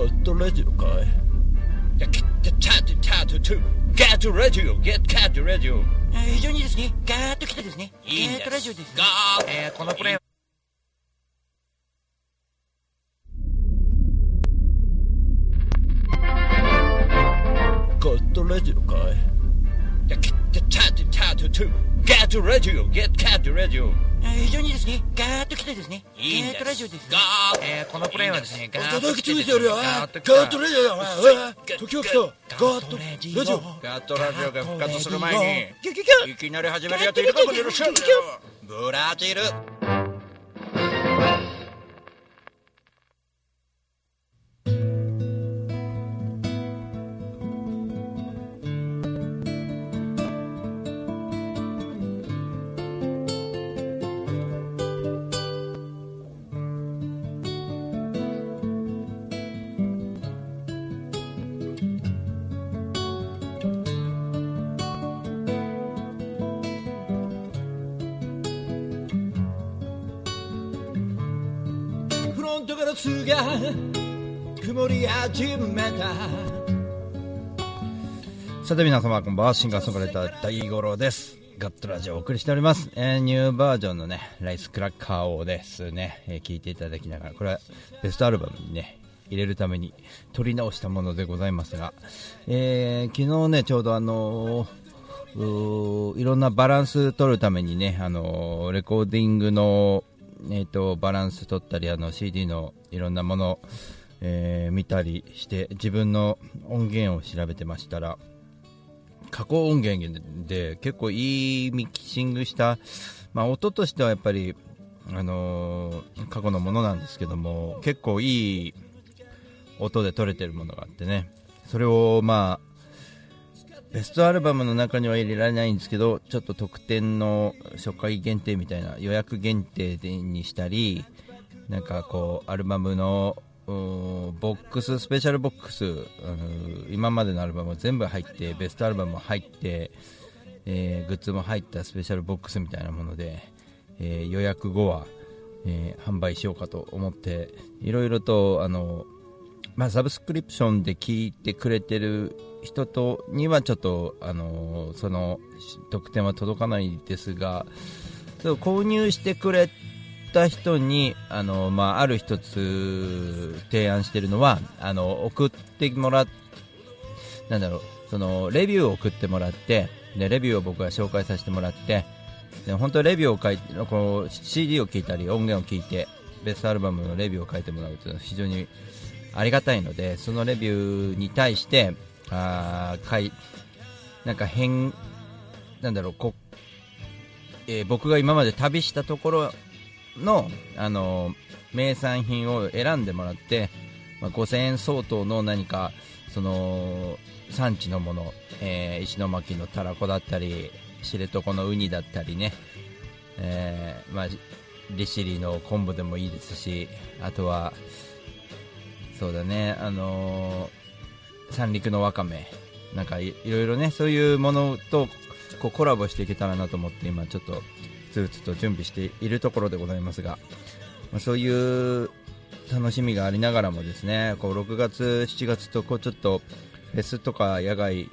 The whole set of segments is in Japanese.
ゴッドラジオかいチャッチャッチャッチャッガッドラジオゲットガッドラジオ非常にいいですね。ガーッと来たですね。いいガーッとラジオです、ね。ガーッ。えーこのプレイは。ゴッドラジオかいチャッチャッチャッチャッチャッガッドラジオ。ゲットガッドラジオ。えー非常にですね。ガーッと来たですね。いいんです。ガーッとラジオです、ね。ガーッ。えーこのプレイはですね、ガーッと来てついてるよガーッとラジオだ時を来た。ガッドラジオ。ガットラジオ。が復活する前にいきなり始めるやついるかこのよろしくブラジルフロントガラスが曇り始めたさて皆様こんばんはシンガーソングライター大五郎ですガットラジオをお送りしております、えーニューバージョンのねライスクラッカーをですね、えー聞いていただきながらこれはベストアルバムにね入れるために撮り直したものでございますが、えー昨日ねちょうどあのうーいろんなバランス取るためにね、あのーレコーディングの、えー、とバランス取ったりあの CD のいろんなもの、えー見たりして自分の音源を調べてましたら加工音源で結構いいミキシングした、まあ、音としてはやっぱり、あのー過去のものなんですけども結構いい音で撮れてるものがあってね。それをまあベストアルバムの中には入れられないんですけどちょっと特典の初回限定みたいな予約限定にしたりなんかこうアルバムのボックススペシャルボックス、あのー今までのアルバム全部入ってベストアルバムも入って、えーグッズも入ったスペシャルボックスみたいなもので、えー予約後は、えー販売しようかと思っていろいろとあのまあ、サブスクリプションで聞いてくれてる人とにはちょっと、あのその特典は届かないですが購入してくれた人に、あのまあ、ある一つ提案してるのはあの送ってもらっなんだろうそのレビューを送ってもらってでレビューを僕が紹介させてもらってで本当レビューを書いてこう CD を聞いたり音源を聞いてベストアルバムのレビューを書いてもらうというのは非常にありがたいのでそのレビューに対してあーかいなんか変なんだろうこ、えー僕が今まで旅したところの、あの名産品を選んでもらって、まあ、5000円相当の何かその産地のもの、えー石巻のたらこだったり知床のウニだったりね、えーまあ、利尻の昆布でもいいですしあとはそうだね、あのー三陸のわかめ。なんかいいろいろねそういうものとこうコラボしていけたらなと思って今ちょっとつつと準備しているところでございますが、まあ、そういう楽しみがありながらもですねこう6月、7月とこうちょっとフェスとか野外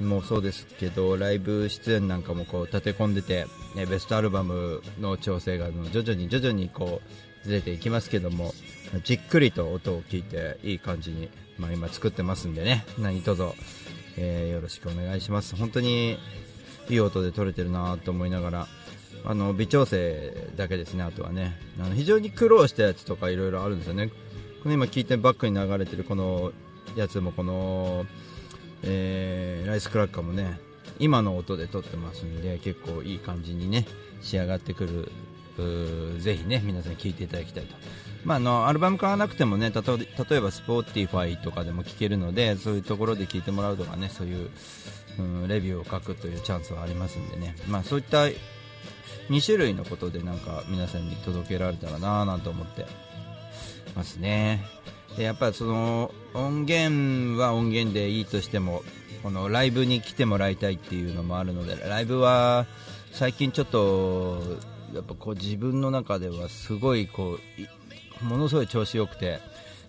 もそうですけどライブ出演なんかもこう立て込んでて、ね、ベストアルバムの調整が徐々に徐々にこうずれていきますけども。じっくりと音を聞いていい感じに、まあ、今作ってますんでね。何卒、えーよろしくお願いします。本当にいい音で撮れてるなと思いながらあの微調整だけですねあとはね。あの非常に苦労したやつとかいろいろあるんですよね。この今聞いてバックに流れてるこのやつもこの、えーライスクラッカーもね今の音で撮ってますんで結構いい感じにね仕上がってくるぜひね皆さん聴いていただきたいと、まあ、あのアルバム買わなくてもね例えば Spotify とかでも聴けるのでそういうところで聴いてもらうとかねそういう、うん、レビューを書くというチャンスはありますんでね、まあ、そういった2種類のことでなんか皆さんに届けられたらなぁなんて思ってますね。でやっぱその音源は音源でいいとしてもこのライブに来てもらいたいっていうのもあるのでライブは最近ちょっとやっぱこう自分の中ではすごいこうものすごい調子よくて、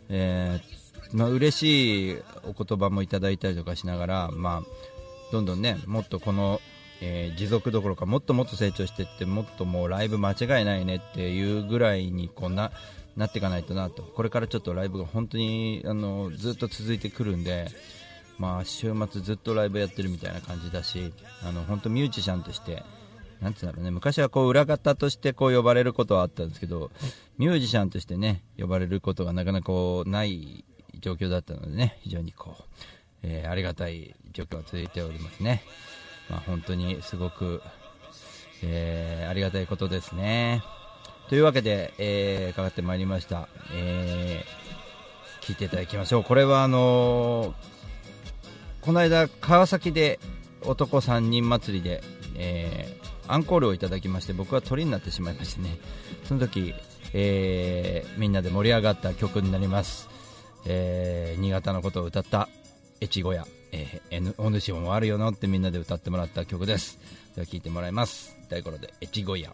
えーまあ嬉しいお言葉もいただいたりとかしながら、まあ、どんどんねもっとこの、えー持続どころかもっともっと成長していってもっともうライブ間違いないねっていうぐらいにこんななっていかないとなと。これからちょっとライブが本当にあのずっと続いてくるんで、まあ、週末ずっとライブやってるみたいな感じだしあの本当ミュージシャンとしてなんてうんだろうね。昔はこう裏方としてこう呼ばれることはあったんですけどミュージシャンとしてね呼ばれることがなかなかこうない状況だったのでね非常にこう、えーありがたい状況が続いておりますね、まあ、本当にすごく、えーありがたいことですね。というわけで、えーかかってまいりました、えー聞いていただきましょう。これはあのーこの間川崎で男3人祭りで、えーアンコールをいただきまして僕は鳥になってしまいましてね。その時、えーみんなで盛り上がった曲になります、えー新潟のことを歌った越後屋、えー、お主もあるよなってみんなで歌ってもらった曲です。では聴いてもらいます。大頃で越後屋。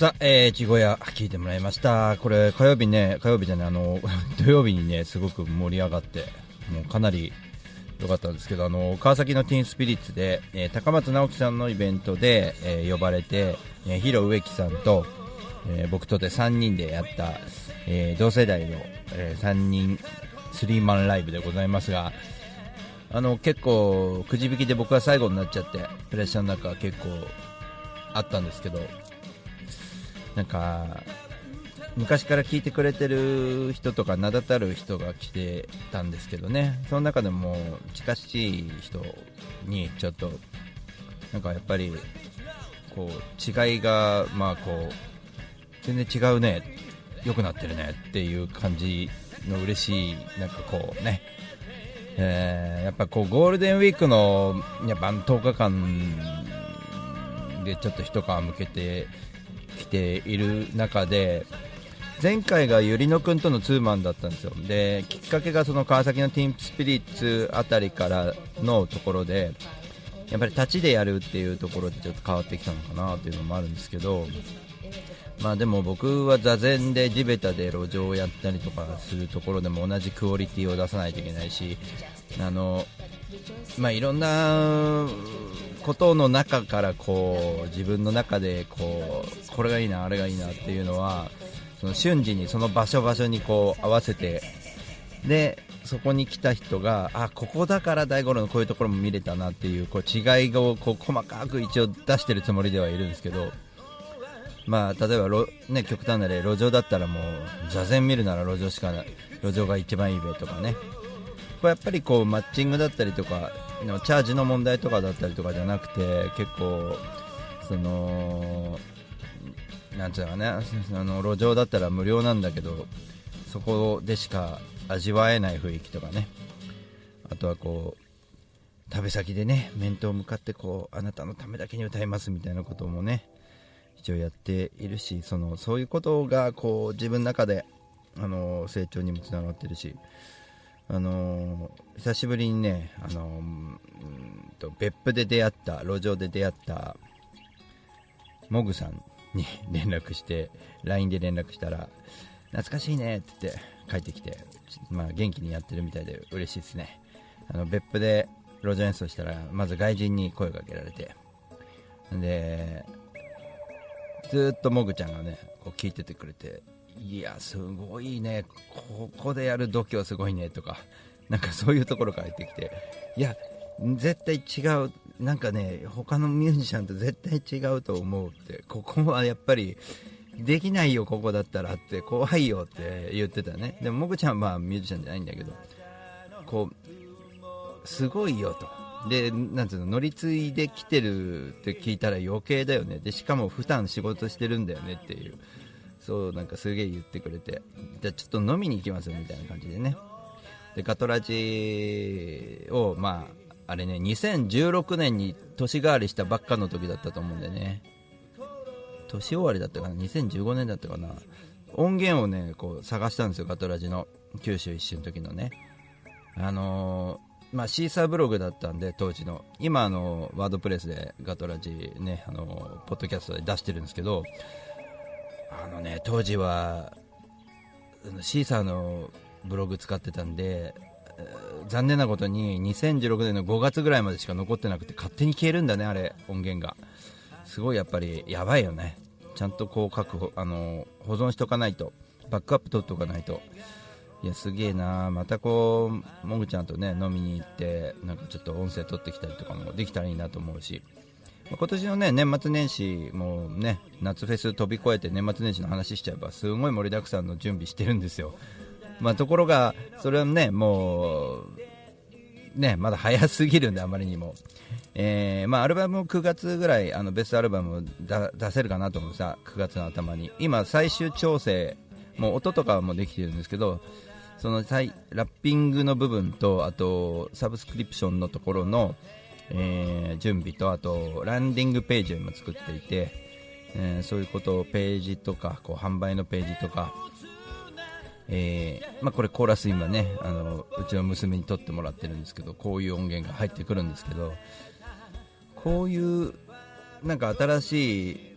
さあ、えー、ちご屋聞いてもらいました。これ、火曜日ね、火曜日じゃない、あの、土曜日にね、すごく盛り上がって、もうかなり良かったんですけど、あの、川崎のティーンスピリッツで、えー高松直樹さんのイベントで、えー呼ばれて、えー、ヒロ植木さんと、えー僕とで3人でやった、えー同世代の、え3人、スリーマンライブでございますが、あの、結構、くじ引きで僕は最後になっちゃって、プレッシャーの中結構あったんですけど、なんか昔から聞いてくれてる人とか名だたる人が来てたんですけどね。その中でも近しい人にちょっとなんかやっぱりこう違いがまあこう全然違うね。良くなってるね。っていう感じの嬉しいなんかこうね。えーやっぱこうゴールデンウィークのやっぱ10日間でちょっと一皮向けてきている中で前回がゆりのくんとのツーマンだったんですよ。できっかけがその川崎のティーンスピリッツあたりからのところでやっぱり立ちでやるっていうところでちょっと変わってきたのかなっていうのもあるんですけどまあでも僕は座禅で地べたで路上をやったりとかするところでも同じクオリティを出さないといけないしあのまあいろんなことの中からこう自分の中でこうこれがいいなあれがいいなっていうのはその瞬時にその場所場所にこう合わせてでそこに来た人があここだから大五郎のこういうところも見れたなっていうこう違いをこう細かく一応出してるつもりではいるんですけどまあ例えばろ、ね、極端な例路上だったらもう座禅見るなら路上しかない路上が一番いいべとかね。これやっぱりこうマッチングだったりとかのチャージの問題とかだったりとかじゃなくて結構そのなんていうかねあの路上だったら無料なんだけどそこでしか味わえない雰囲気とかね。あとはこう旅先でね面と向かってこうあなたのためだけに歌いますみたいなこともね一応やっているしそのそういうことがこう自分の中であの成長にもつながってるしあの久しぶりにね、あのうんと別府で出会った路上で出会ったモグさんに 連絡して LINE で連絡したら懐かしいねって言って帰ってきて、まあ、元気にやってるみたいで嬉しいですね。あの別府で路上演奏したらまず外人に声かけられてでずっとモグちゃんがねこう聞いててくれていやすごいね。ここでやる度胸すごいねとかなんかそういうところから入ってきて。いや絶対違う。なんかね他のミュージシャンと絶対違うと思うって。ここはやっぱりできないよここだったらって。怖いよって言ってたね。でもモグちゃんはミュージシャンじゃないんだけどこうすごいよと。でなんていうの乗り継いできてるって聞いたら余計だよね。でしかも普段仕事してるんだよねっていう。そうなんかすげえ言ってくれてじゃあちょっと飲みに行きますよみたいな感じでね。でガトラジをまああれね2016年に年替わりしたばっかの時だったと思うんでね。年終わりだったかな？2015年だったかな？音源をねこう探したんですよガトラジの九州一周の時のね。あのーまあ、シーサーブログだったんで当時の。今あのワードプレスでガトラジねあのポッドキャストで出してるんですけどあのね当時はシーサーのブログ使ってたんで残念なことに2016年の5月ぐらいまでしか残ってなくて勝手に消えるんだねあれ音源が。すごいやっぱりやばいよね。ちゃんとこう確保あの保存しとかないとバックアップ取っておかないと。いやすげえな。またこうもぐちゃんとね飲みに行ってなんかちょっと音声取ってきたりとかもできたらいいなと思うし。今年のね年末年始もね夏フェス飛び越えて年末年始の話しちゃえばすごい盛りだくさんの準備してるんですよまあところがそれはねもうね、まだ早すぎるんで、あまりにも。えーまあ、アルバムを9月ぐらい、あのベストアルバムを出せるかなと思うさ、9月の頭に。今、最終調整、もう音とかもできてるんですけど、そのラッピングの部分と、あと、サブスクリプションのところの、えー準備と、あと、ランディングページを今作っていて、えーそういうことをページとか、こう販売のページとか、えーまあ、これコーラス今ねあのうちの娘に撮ってもらってるんですけどこういう音源が入ってくるんですけどこういうなんか新しい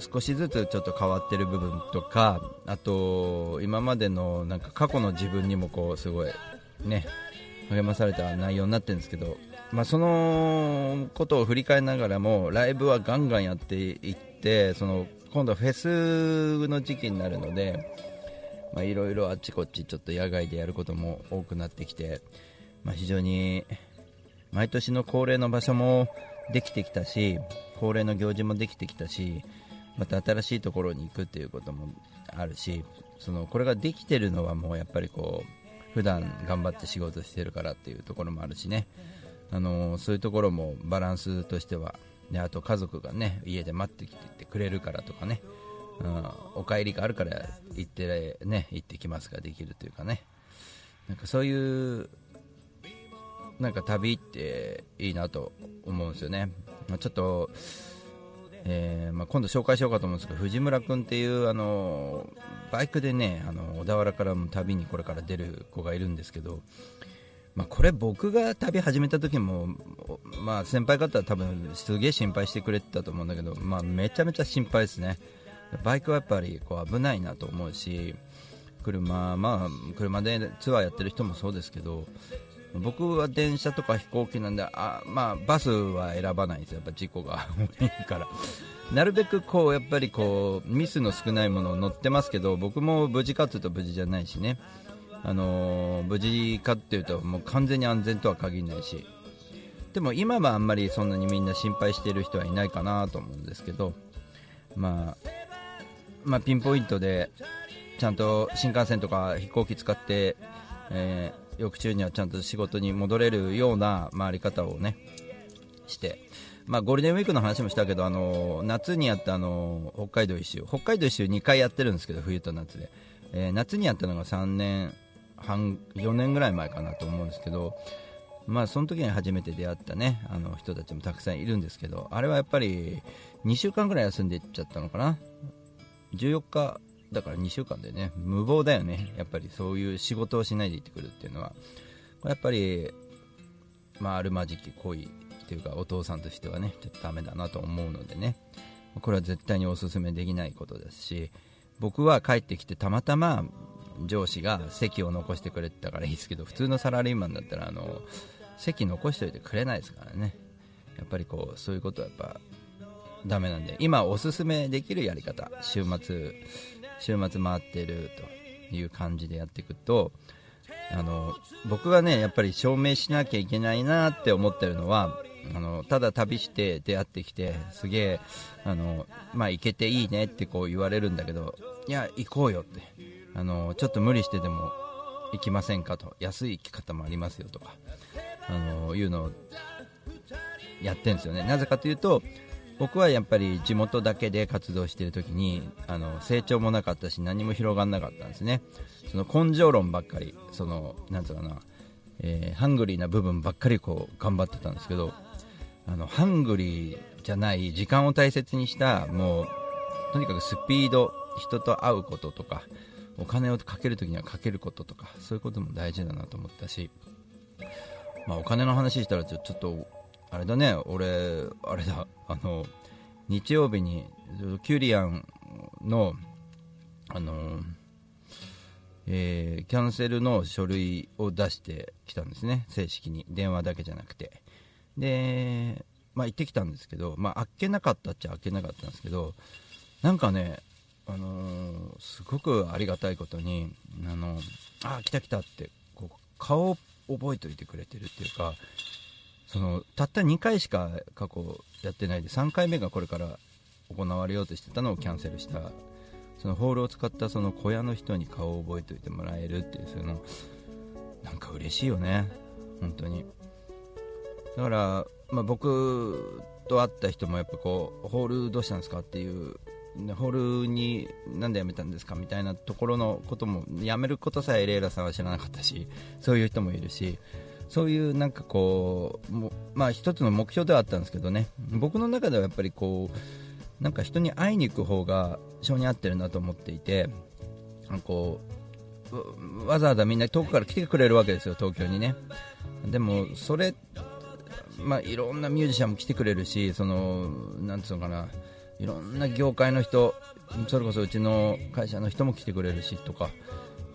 少しずつちょっと変わってる部分とかあと今までのなんか過去の自分にもこうすごいね励まされた内容になってるんですけど、まあ、そのことを振り返りながらもライブはガンガンやっていってその今度はフェスの時期になるのでいろいろあっちこっちちょっと野外でやることも多くなってきて、まあ、非常に毎年の恒例の場所もできてきたし恒例の行事もできてきたしまた新しいところに行くっていうこともあるしそのこれができてるのはもうやっぱりこう普段頑張って仕事してるからっていうところもあるしね。あのそういうところもバランスとしてはであと家族がね家で待ってきてくれるからとかね、うん、お帰りがあるから行ってね行ってきますができるというかね。なんかそういうなんか旅っていいなと思うんですよね、まあ、ちょっと、えー、まあ、今度紹介しようかと思うんですけど藤村君っていうあのバイクでねあの小田原からも旅にこれから出る子がいるんですけど、まあ、これ僕が旅始めた時も、まあ、先輩方は多分すげえ心配してくれてたと思うんだけど、まあ、めちゃめちゃ心配ですね。バイクはやっぱりこう危ないなと思うし車、まあ、車でツアーやってる人もそうですけど僕は電車とか飛行機なんであ、まあ、バスは選ばないです、やっぱ事故が 多いから。なるべくこうやっぱりこうミスの少ないものを乗ってますけど僕も無事かというと無事じゃないしね、あのー、無事かっていうともう完全に安全とは限らないしでも今はあんまりそんなにみんな心配している人はいないかなと思うんですけど、まあ、まあ、ピンポイントでちゃんと新幹線とか飛行機使って、えー翌週にはちゃんと仕事に戻れるような回り方をねして、まあ、ゴールデンウィークの話もしたけどあの夏にやったあの北海道一周北海道一周2回やってるんですけど冬と夏で、えー、夏にやったのが3年半4年ぐらい前かなと思うんですけどまあその時に初めて出会ったねあの人たちもたくさんいるんですけどあれはやっぱり2週間ぐらい休んでいっちゃったのかな？14日だから2週間でね無謀だよね。やっぱりそういう仕事をしないで行ってくるっていうのは。やっぱりまああるまじき恋っていうかお父さんとしてはねちょっとダメだなと思うのでね。これは絶対にお勧めできないことですし僕は帰ってきてたまたま上司が席を残してくれてたからいいですけど普通のサラリーマンだったらあの席残しておいてくれないですからね。やっぱりこうそういうことはやっぱダメなんで。今おすすめできるやり方。週末週末回ってるという感じでやっていくとあの僕がねやっぱり証明しなきゃいけないなって思ってるのはあのただ旅して出会ってきてすげえあの、まあ、行けていいねってこう言われるんだけどいや行こうよって。あのちょっと無理してでも行きませんかと。安い行き方もありますよとか。あのいうのをやってるんですよね。なぜかというと僕はやっぱり地元だけで活動してる時にあの成長もなかったし何も広がらなかったんですね。その根性論ばっかりそのなんつうかな、えー、ハングリーな部分ばっかりこう頑張ってたんですけどあのハングリーじゃない時間を大切にしたもうとにかくスピード人と会うこととかお金をかけるときにはかけることとかそういうことも大事だなと思ったし、まあ、お金の話したらちょっとあれだね、俺、あれだ、あの、日曜日に、キュリアンの、あの、えー、キャンセルの書類を出してきたんですね、正式に。電話だけじゃなくて。で、まあ、行ってきたんですけど、まあ、開けなかったっちゃ開けなかったんですけど、なんかね、あのー、すごくありがたいことに、あのあ、来た来たって、こう顔を覚えておいてくれてるっていうか、そのたった2回しか過去やってないで3回目がこれから行われようとしてたのをキャンセルしたそのホールを使ったその小屋の人に顔を覚えておいてもらえるっていうそのなんか嬉しいよね本当に。だから、まあ、僕と会った人もやっぱこうホールどうしたんですかっていうホールになんで辞めたんですかみたいなところのことも辞めることさえレイラさんは知らなかったしそういう人もいるしそういうなんかこうまあ一つの目標ではあったんですけどね。僕の中ではやっぱりこうなんか人に会いに行く方が性に合ってるなと思っていてこうわざわざみんな遠くから来てくれるわけですよ東京にね。でもそれまあいろんなミュージシャンも来てくれるしそのなんつうのかな。いろんな業界の人それこそうちの会社の人も来てくれるしとか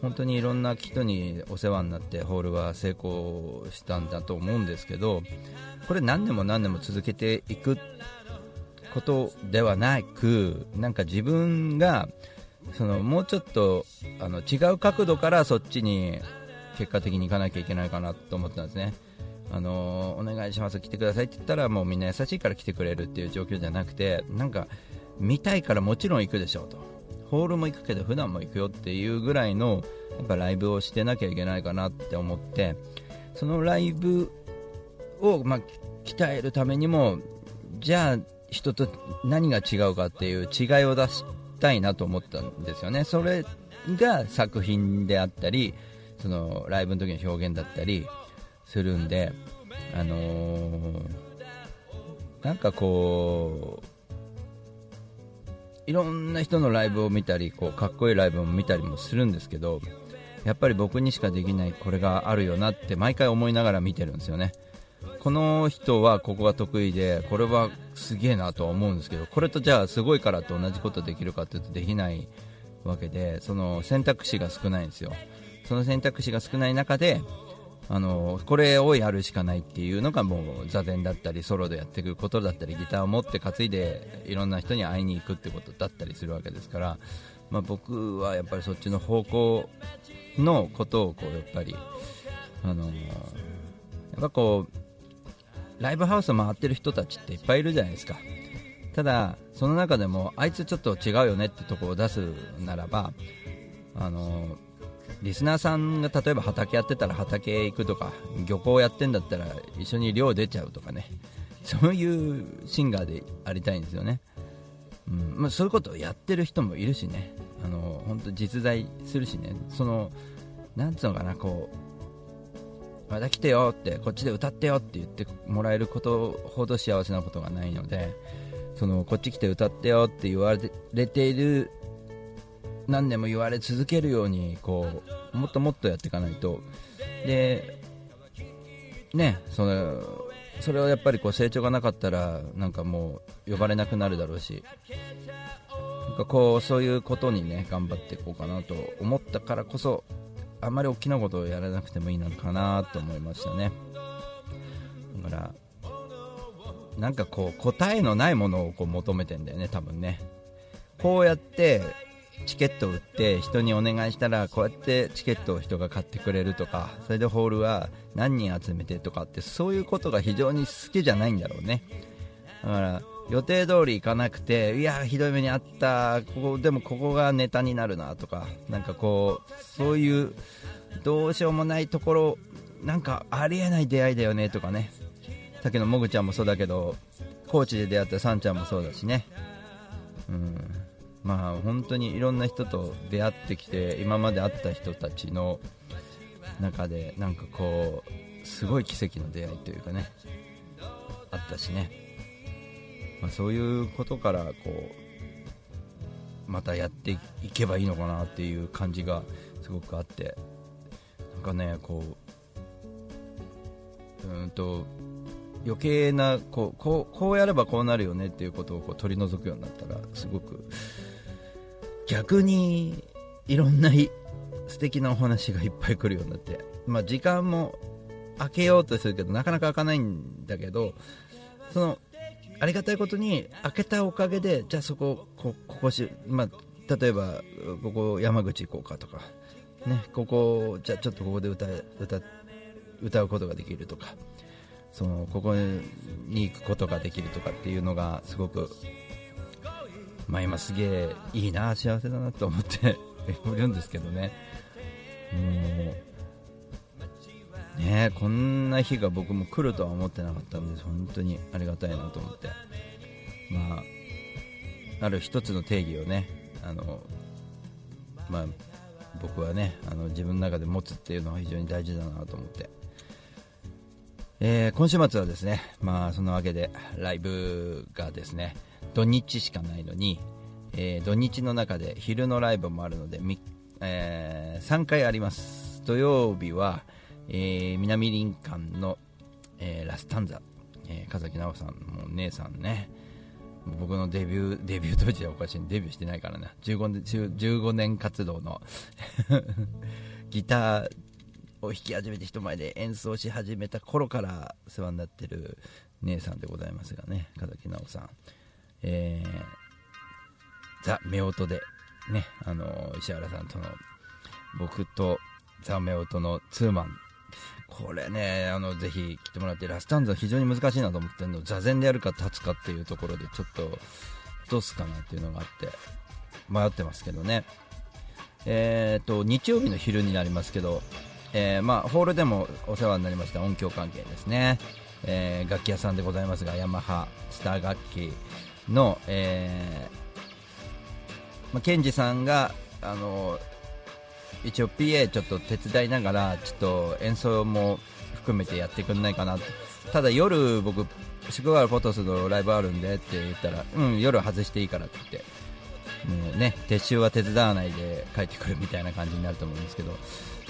本当にいろんな人にお世話になってホールは成功したんだと思うんですけどこれ何年も何年も続けていくことではなくなんか自分がそのもうちょっとあの違う角度からそっちに結果的に行かなきゃいけないかなと思ったんですね。あのお願いします来てくださいって言ったらもうみんな優しいから来てくれるっていう状況じゃなくてなんか見たいからもちろん行くでしょうと。ホールも行くけど普段も行くよっていうぐらいのやっぱライブをしてなきゃいけないかなって思ってそのライブを、まあ、鍛えるためにもじゃあ人と何が違うかっていう違いを出したいなと思ったんですよね。それが作品であったりそのライブの時の表現だったりするんであのー、なんかこういろんな人のライブを見たりこうかっこいいライブを見たりもするんですけどやっぱり僕にしかできないこれがあるよなって毎回思いながら見てるんですよね。この人はここが得意でこれはすげえなとは思うんですけどこれとじゃあすごいからと同じことできるかというとできないわけでその選択肢が少ないんですよ。その選択肢が少ない中であのこれをやるしかないっていうのがもう座禅だったりソロでやっていくことだったりギターを持って担いでいろんな人に会いに行くってことだったりするわけですから、まあ、僕はやっぱりそっちの方向のことをこうやっぱり、あのやっぱこうライブハウスを回ってる人たちっていっぱいいるじゃないですか。ただその中でもあいつちょっと違うよねってとこを出すならばあのリスナーさんが例えば畑やってたら畑行くとか漁港やってんだったら一緒に漁出ちゃうとかね。そういうシンガーでありたいんですよね、うんまあ、そういうことをやってる人もいるしね。あの本当実在するしね。そのなんつうのかなこうまた来てよってこっちで歌ってよって言ってもらえることほど幸せなことがないのでそのこっち来て歌ってよって言われている何年も言われ続けるようにこうもっともっとやっていかないと。でねそのそれはやっぱりこう成長がなかったらなんかもう呼ばれなくなるだろうしなんかこうそういうことにね頑張っていこうかなと思ったからこそあまり大きなことをやらなくてもいいのかなと思いましたね。だからなんかこう答えのないものをこう求めてんだよね多分ね。こうやってチケットを売って人にお願いしたらこうやってチケットを人が買ってくれるとかそれでホールは何人集めてとかってそういうことが非常に好きじゃないんだろうね。だから予定通り行かなくていやひどい目にあったここでもここがネタになるなとかなんかこうそういうどうしようもないところなんかありえない出会いだよねとかね。さっきのもぐちゃんもそうだけど高知で出会ったさんちゃんもそうだしね。うん。まあ本当にいろんな人と出会ってきて今まで会った人たちの中でなんかこうすごい奇跡の出会いというかねあったしね、まあ、そういうことからこうまたやっていけばいいのかなっていう感じがすごくあって。なんかねこううんと余計なこうこうこうやればこうなるよねっていうことをこう取り除くようになったらすごく逆にいろんな素敵なお話がいっぱい来るようになって、まあ、時間も空けようとするけどなかなか開かないんだけどそのありがたいことに開けたおかげでじゃあそここここし、まあ、例えばここ山口行こうかとか、ね、ここじゃあちょっとここで歌歌歌うことができるとかそのここに行くことができるとかっていうのがすごくまあ、今すげえいいな幸せだなと思って いるんですけどね。もうねこんな日が僕も来るとは思ってなかったんで本当にありがたいなと思って。まあある一つの定義をねあのまあ僕はねあの自分の中で持つっていうのは非常に大事だなと思って、えー、今週末はですねまあそのわけでライブがですね土日しかないのに、えー、土日の中で昼のライブもあるので、えー、3回あります。土曜日は、えー、南林間の、えー、ラスタンザ、えー、風木直さんも姉さんね。僕のデビューデビュー当時はおかしい。デビューしてないからな。15年15年活動の ギターを弾き始めて人前で演奏し始めた頃から世話になってる姉さんでございますがね風木直さん。えー、ザ・夫婦でねあの石原さんとの僕とザ・夫婦のツーマンこれね、あの、ぜひ来てもらって、ラスタンズは非常に難しいなと思ってるの、座禅でやるか立つかっていうところで、ちょっと、どうすかなっていうのがあって、迷ってますけどね。えーと、日曜日の昼になりますけど、えー、まあ、ホールでもお世話になりました音響関係ですね。えー、楽器屋さんでございますが、ヤマハ、スター楽器の、えー、まあ、ケンジさんが、あの一応 PA ちょっと手伝いながらちょっと演奏も含めてやってくんないかなただ夜僕宿川フォトスのライブあるんでって言ったらうん夜外していいからって言って。もうね撤収は手伝わないで帰ってくるみたいな感じになると思うんですけど、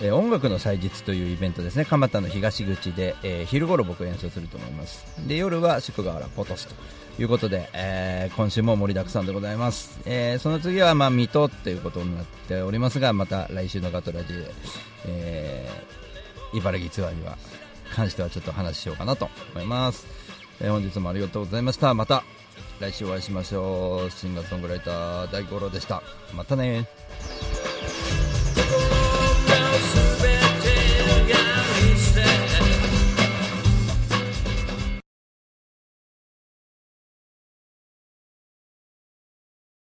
えー、音楽の祭日というイベントですね。蒲田の東口で、えー、昼頃僕演奏すると思います。で夜は宿川原フォトスということで、えー、今週も盛りだくさんでございます、え、その次はまあ水戸ということになっておりますがまた来週のガトラジで、え、茨城ツアーには関してはちょっと話しようかなと思います、え、本日もありがとうございました。また。来週お会いしましょう。シンガーソングライター大五郎でした。またね。